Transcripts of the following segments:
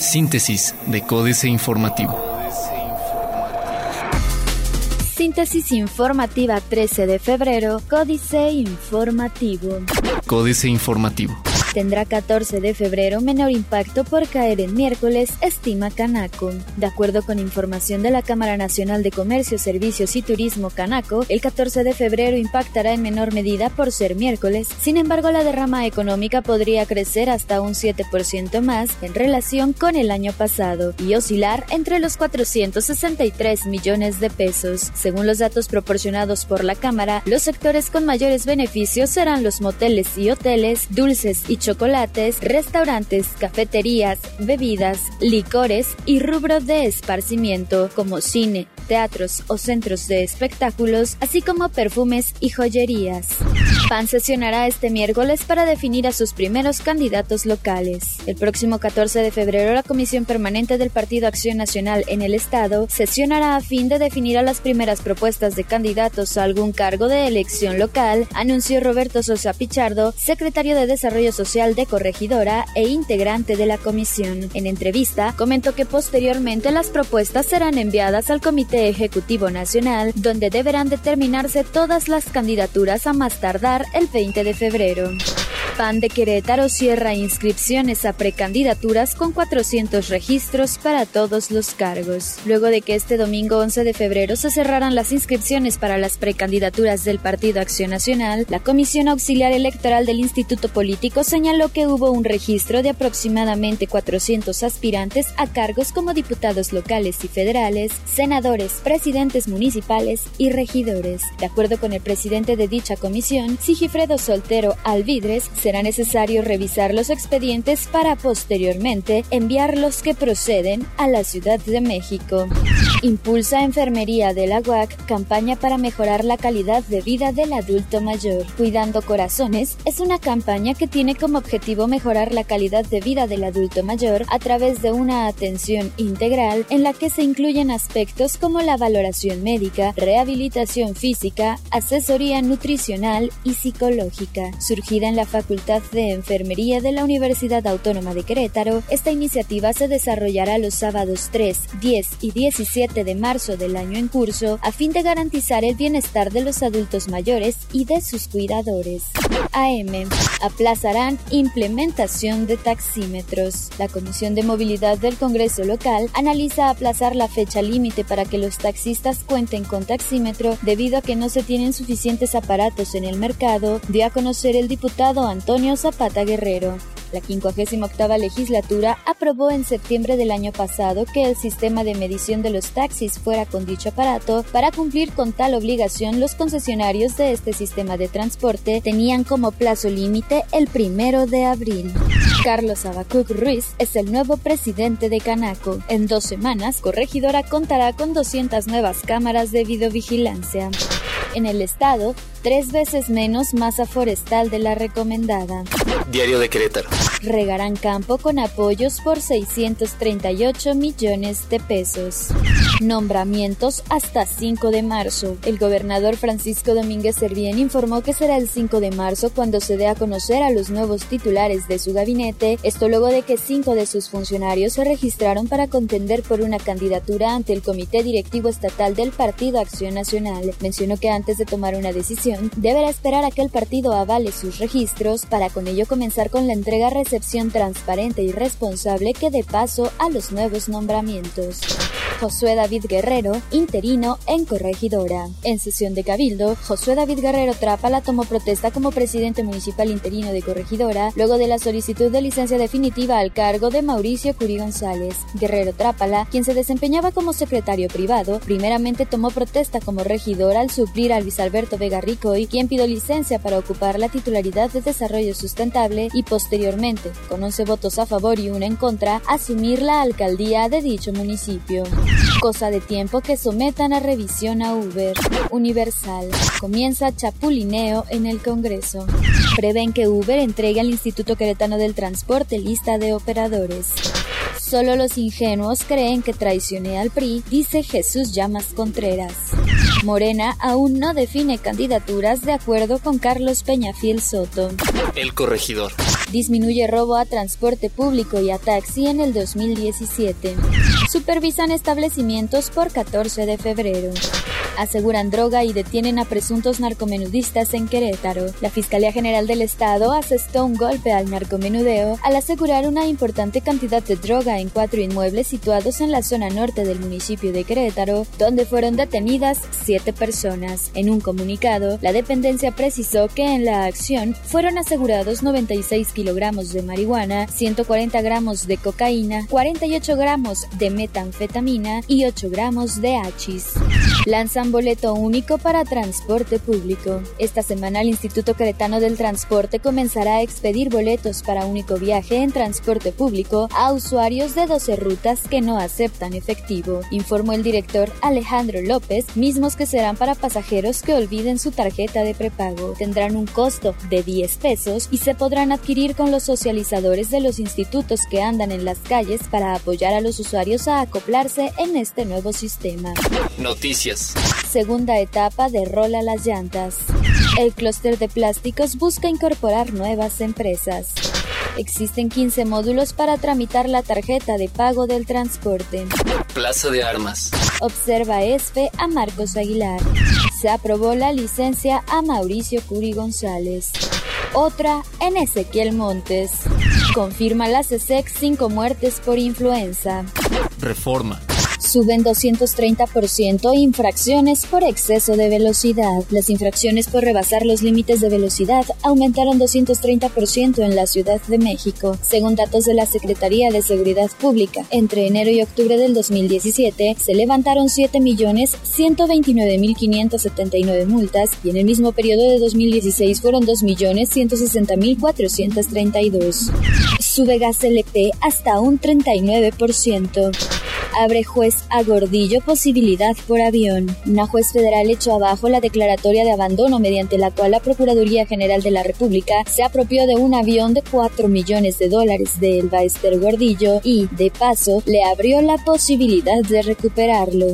Síntesis de Códice Informativo. Síntesis informativa 13 de febrero, Códice Informativo. Códice Informativo tendrá 14 de febrero menor impacto por caer en miércoles, estima Canaco. De acuerdo con información de la Cámara Nacional de Comercio, Servicios y Turismo Canaco, el 14 de febrero impactará en menor medida por ser miércoles. Sin embargo, la derrama económica podría crecer hasta un 7% más en relación con el año pasado y oscilar entre los 463 millones de pesos. Según los datos proporcionados por la Cámara, los sectores con mayores beneficios serán los moteles y hoteles, dulces y chocolates, restaurantes, cafeterías, bebidas, licores y rubro de esparcimiento como cine, teatros o centros de espectáculos, así como perfumes y joyerías. PAN sesionará este miércoles para definir a sus primeros candidatos locales. El próximo 14 de febrero, la Comisión Permanente del Partido Acción Nacional en el Estado sesionará a fin de definir a las primeras propuestas de candidatos a algún cargo de elección local, anunció Roberto Sosa Pichardo, secretario de Desarrollo Social de Corregidora e integrante de la comisión. En entrevista, comentó que posteriormente las propuestas serán enviadas al Comité Ejecutivo Nacional, donde deberán determinarse todas las candidaturas a más tardar el 20 de febrero. PAN de Querétaro cierra inscripciones a precandidaturas con 400 registros para todos los cargos. Luego de que este domingo 11 de febrero se cerraran las inscripciones para las precandidaturas del Partido Acción Nacional, la Comisión Auxiliar Electoral del Instituto Político señaló que hubo un registro de aproximadamente 400 aspirantes a cargos como diputados locales y federales, senadores, presidentes municipales y regidores. De acuerdo con el presidente de dicha comisión, Sigifredo Soltero Alvidres, será necesario revisar los expedientes para posteriormente enviar los que proceden a la Ciudad de México. Impulsa Enfermería de la UAC campaña para mejorar la calidad de vida del adulto mayor. Cuidando Corazones es una campaña que tiene como objetivo mejorar la calidad de vida del adulto mayor a través de una atención integral en la que se incluyen aspectos como la valoración médica, rehabilitación física, asesoría nutricional y psicológica. Surgida en la Facultad de Enfermería de la Universidad Autónoma de Querétaro, esta iniciativa se desarrollará los sábados 3, 10 y 17 de marzo del año en curso a fin de garantizar el bienestar de los adultos mayores y de sus cuidadores. AM. Aplazarán implementación de taxímetros. La Comisión de Movilidad del Congreso local analiza aplazar la fecha límite para que los taxistas cuenten con taxímetro debido a que no se tienen suficientes aparatos en el mercado, dio a conocer el diputado Antonio Zapata Guerrero. La 58 legislatura aprobó en septiembre del año pasado que el sistema de medición de los taxis fuera con dicho aparato. Para cumplir con tal obligación, los concesionarios de este sistema de transporte tenían como plazo límite el primero de abril. Carlos Abacuc Ruiz es el nuevo presidente de Canaco. En dos semanas, Corregidora contará con 200 nuevas cámaras de videovigilancia. En el estado, tres veces menos masa forestal de la recomendada. Diario de Querétaro. Regarán campo con apoyos por 638 millones de pesos. Nombramientos hasta 5 de marzo. El gobernador Francisco Domínguez Servién informó que será el 5 de marzo cuando se dé a conocer a los nuevos titulares de su gabinete, esto luego de que cinco de sus funcionarios se registraron para contender por una candidatura ante el Comité Directivo Estatal del Partido Acción Nacional. Mencionó que antes de tomar una decisión, deberá esperar a que el partido avale sus registros para con ello comenzar con la entrega-recepción transparente y responsable que dé paso a los nuevos nombramientos. Josué David Guerrero, interino en Corregidora. En sesión de Cabildo, Josué David Guerrero Trápala tomó protesta como presidente municipal interino de Corregidora luego de la solicitud de licencia definitiva al cargo de Mauricio Curí González. Guerrero Trápala, quien se desempeñaba como secretario privado, primeramente tomó protesta como regidor al suplir a Luis Alberto Vega y quien pidió licencia para ocupar la titularidad de Desarrollo Sustentable y posteriormente, con 11 votos a favor y una en contra, asumir la alcaldía de dicho municipio. Cosa de tiempo que sometan a revisión a Uber. Universal. Comienza chapulineo en el Congreso. Prevén que Uber entregue al Instituto Queretano del Transporte lista de operadores. Solo los ingenuos creen que traicioné al PRI, dice Jesús Llamas Contreras. Morena aún no define candidaturas de acuerdo con Carlos Peñafiel Soto. El corregidor. Disminuye robo a transporte público y a taxi en el 2017. Supervisan establecimientos por 14 de febrero aseguran droga y detienen a presuntos narcomenudistas en Querétaro. La Fiscalía General del Estado asestó un golpe al narcomenudeo al asegurar una importante cantidad de droga en cuatro inmuebles situados en la zona norte del municipio de Querétaro, donde fueron detenidas siete personas. En un comunicado, la dependencia precisó que en la acción fueron asegurados 96 kilogramos de marihuana, 140 gramos de cocaína, 48 gramos de metanfetamina y 8 gramos de hachís. Lanzan boleto único para transporte público. Esta semana el Instituto Queretano del Transporte comenzará a expedir boletos para único viaje en transporte público a usuarios de 12 rutas que no aceptan efectivo, informó el director Alejandro López, mismos que serán para pasajeros que olviden su tarjeta de prepago. Tendrán un costo de 10 pesos y se podrán adquirir con los socializadores de los institutos que andan en las calles para apoyar a los usuarios a acoplarse en este nuevo sistema. Noticias. Segunda etapa de Rola las llantas. El clúster de plásticos busca incorporar nuevas empresas. Existen 15 módulos para tramitar la tarjeta de pago del transporte. Plaza de Armas. Observa ESFE a Marcos Aguilar. Se aprobó la licencia a Mauricio Curi González. Otra en Ezequiel Montes. Confirma la CSEC cinco muertes por influenza. Reforma. Suben 230% infracciones por exceso de velocidad. Las infracciones por rebasar los límites de velocidad aumentaron 230% en la Ciudad de México, según datos de la Secretaría de Seguridad Pública. Entre enero y octubre del 2017 se levantaron 7.129.579 multas y en el mismo periodo de 2016 fueron 2.160.432. Sube gas LP hasta un 39%. Abre juez a Gordillo posibilidad por avión. Una juez federal echó abajo la declaratoria de abandono mediante la cual la Procuraduría General de la República se apropió de un avión de 4 millones de dólares de Elba Ester Gordillo y, de paso, le abrió la posibilidad de recuperarlo.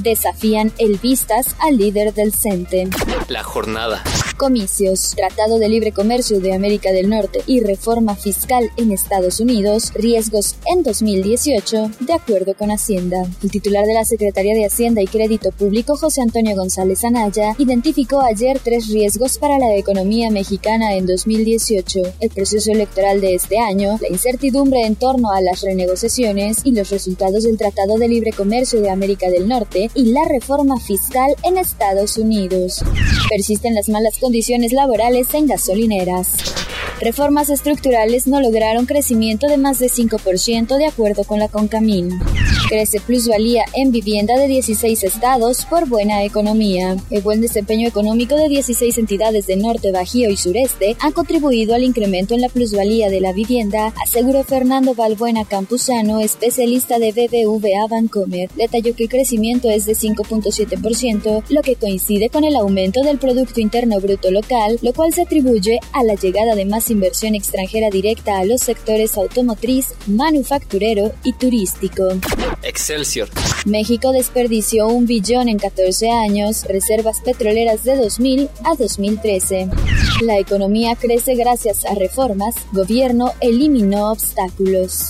Desafían el vistas al líder del CENTE. La jornada. Comicios, Tratado de Libre Comercio de América del Norte y reforma fiscal en Estados Unidos, riesgos en 2018, de acuerdo con Hacienda. El titular de la Secretaría de Hacienda y Crédito Público, José Antonio González Anaya, identificó ayer tres riesgos para la economía mexicana en 2018, el proceso electoral de este año, la incertidumbre en torno a las renegociaciones y los resultados del Tratado de Libre Comercio de América del Norte y la reforma fiscal en Estados Unidos. Persisten las malas condiciones laborales en gasolineras. Reformas estructurales no lograron crecimiento de más de 5% de acuerdo con la CONCAMIN. Crece plusvalía en vivienda de 16 estados por buena economía. El buen desempeño económico de 16 entidades de norte, bajío y sureste ha contribuido al incremento en la plusvalía de la vivienda, aseguró Fernando Balbuena Campuzano, especialista de BBVA Bancomer. Detalló que el crecimiento es de 5.7%, lo que coincide con el aumento del Producto Interno Bruto local, lo cual se atribuye a la llegada de más inversión extranjera directa a los sectores automotriz, manufacturero y turístico. Excelsior. México desperdició un billón en 14 años, reservas petroleras de 2000 a 2013. La economía crece gracias a reformas, gobierno eliminó obstáculos.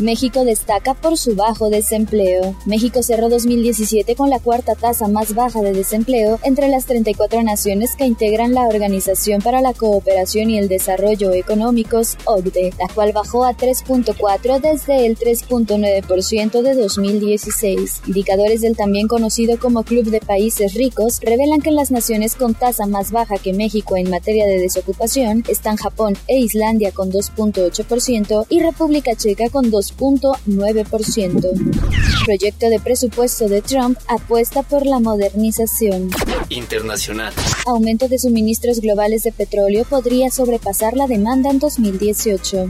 México destaca por su bajo desempleo. México cerró 2017 con la cuarta tasa más baja de desempleo entre las 34 naciones que integran la Organización para la Cooperación y el Desarrollo Económicos, OCDE, la cual bajó a 3.4 desde el 3.9% de 2016. Indicadores del también conocido como Club de Países Ricos revelan que las naciones con tasa más baja que México en materia de desocupación están Japón e Islandia con 2.8% y República Checa con 2 2.9%. Proyecto de presupuesto de Trump apuesta por la modernización. Internacional. Aumento de suministros globales de petróleo podría sobrepasar la demanda en 2018.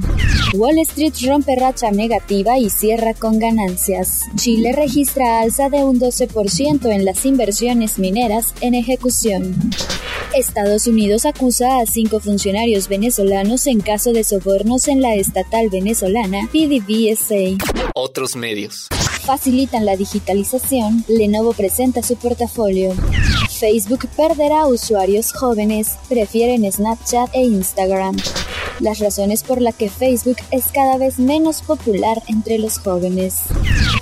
Wall Street rompe racha negativa y cierra con ganancias. Chile registra alza de un 12% en las inversiones mineras en ejecución. Estados Unidos acusa a cinco funcionarios venezolanos en caso de sobornos en la estatal venezolana PDVSA. Otros medios. Facilitan la digitalización. Lenovo presenta su portafolio. Facebook perderá usuarios jóvenes. Prefieren Snapchat e Instagram. las razones por las que Facebook es cada vez menos popular entre los jóvenes.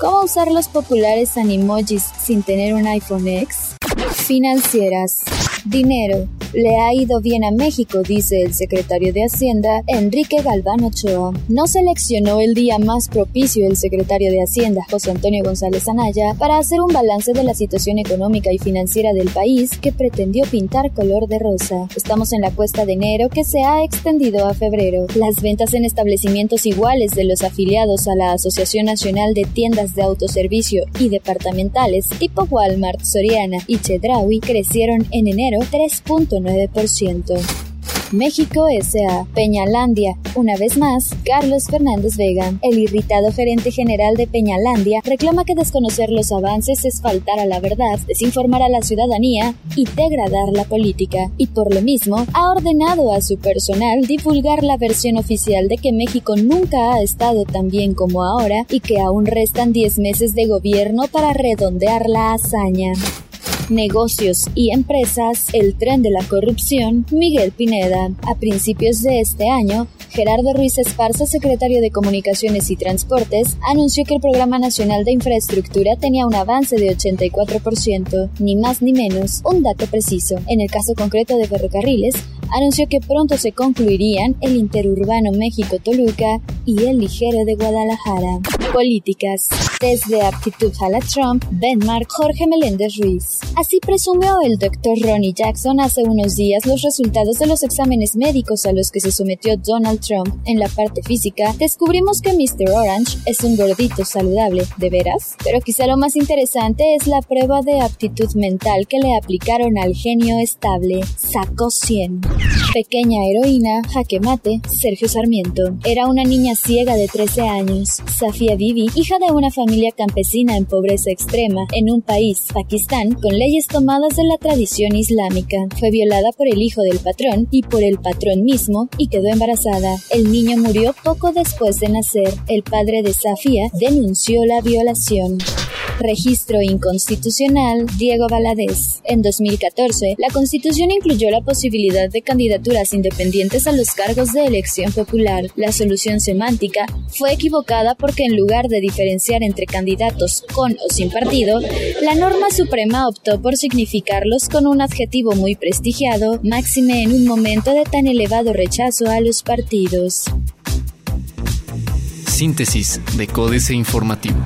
¿Cómo usar los populares animojis sin tener un iPhone X? Financieras. Dinero. Le ha ido bien a México, dice el secretario de Hacienda, Enrique Galván Ochoa. No seleccionó el día más propicio el secretario de Hacienda, José Antonio González Anaya, para hacer un balance de la situación económica y financiera del país que pretendió pintar color de rosa. Estamos en la cuesta de enero que se ha extendido a febrero. Las ventas en establecimientos iguales de los afiliados a la Asociación Nacional de Tiendas de Autoservicio y Departamentales tipo Walmart, Soriana y Chedraui crecieron en enero 3.9%. México S.A. Peñalandia. Una vez más, Carlos Fernández Vega. El irritado gerente general de Peñalandia reclama que desconocer los avances es faltar a la verdad, desinformar a la ciudadanía y degradar la política. Y por lo mismo, ha ordenado a su personal divulgar la versión oficial de que México nunca ha estado tan bien como ahora y que aún restan 10 meses de gobierno para redondear la hazaña negocios y empresas, el tren de la corrupción, Miguel Pineda. A principios de este año, Gerardo Ruiz Esparza, secretario de Comunicaciones y Transportes, anunció que el Programa Nacional de Infraestructura tenía un avance de 84%, ni más ni menos, un dato preciso. En el caso concreto de ferrocarriles, anunció que pronto se concluirían el interurbano México-Toluca y el ligero de Guadalajara. Políticas. Desde aptitud a la Trump, Benmark Jorge Meléndez Ruiz. Así presumió el doctor Ronnie Jackson hace unos días los resultados de los exámenes médicos a los que se sometió Donald Trump. En la parte física, descubrimos que Mr. Orange es un gordito saludable, ¿de veras? Pero quizá lo más interesante es la prueba de aptitud mental que le aplicaron al genio estable. Sacó 100. Pequeña heroína, jaque mate, Sergio Sarmiento. Era una niña ciega de 13 años. Safia Bibi, hija de una familia campesina en pobreza extrema, en un país, Pakistán, con leyes tomadas de la tradición islámica. Fue violada por el hijo del patrón y por el patrón mismo y quedó embarazada. El niño murió poco después de nacer. El padre de Safia denunció la violación. Registro inconstitucional Diego Valadez. En 2014, la Constitución incluyó la posibilidad de candidaturas independientes a los cargos de elección popular. La solución semántica fue equivocada porque en lugar de diferenciar entre candidatos con o sin partido, la norma suprema optó por significarlos con un adjetivo muy prestigiado, máxime en un momento de tan elevado rechazo a los partidos. Síntesis de Códice Informativo.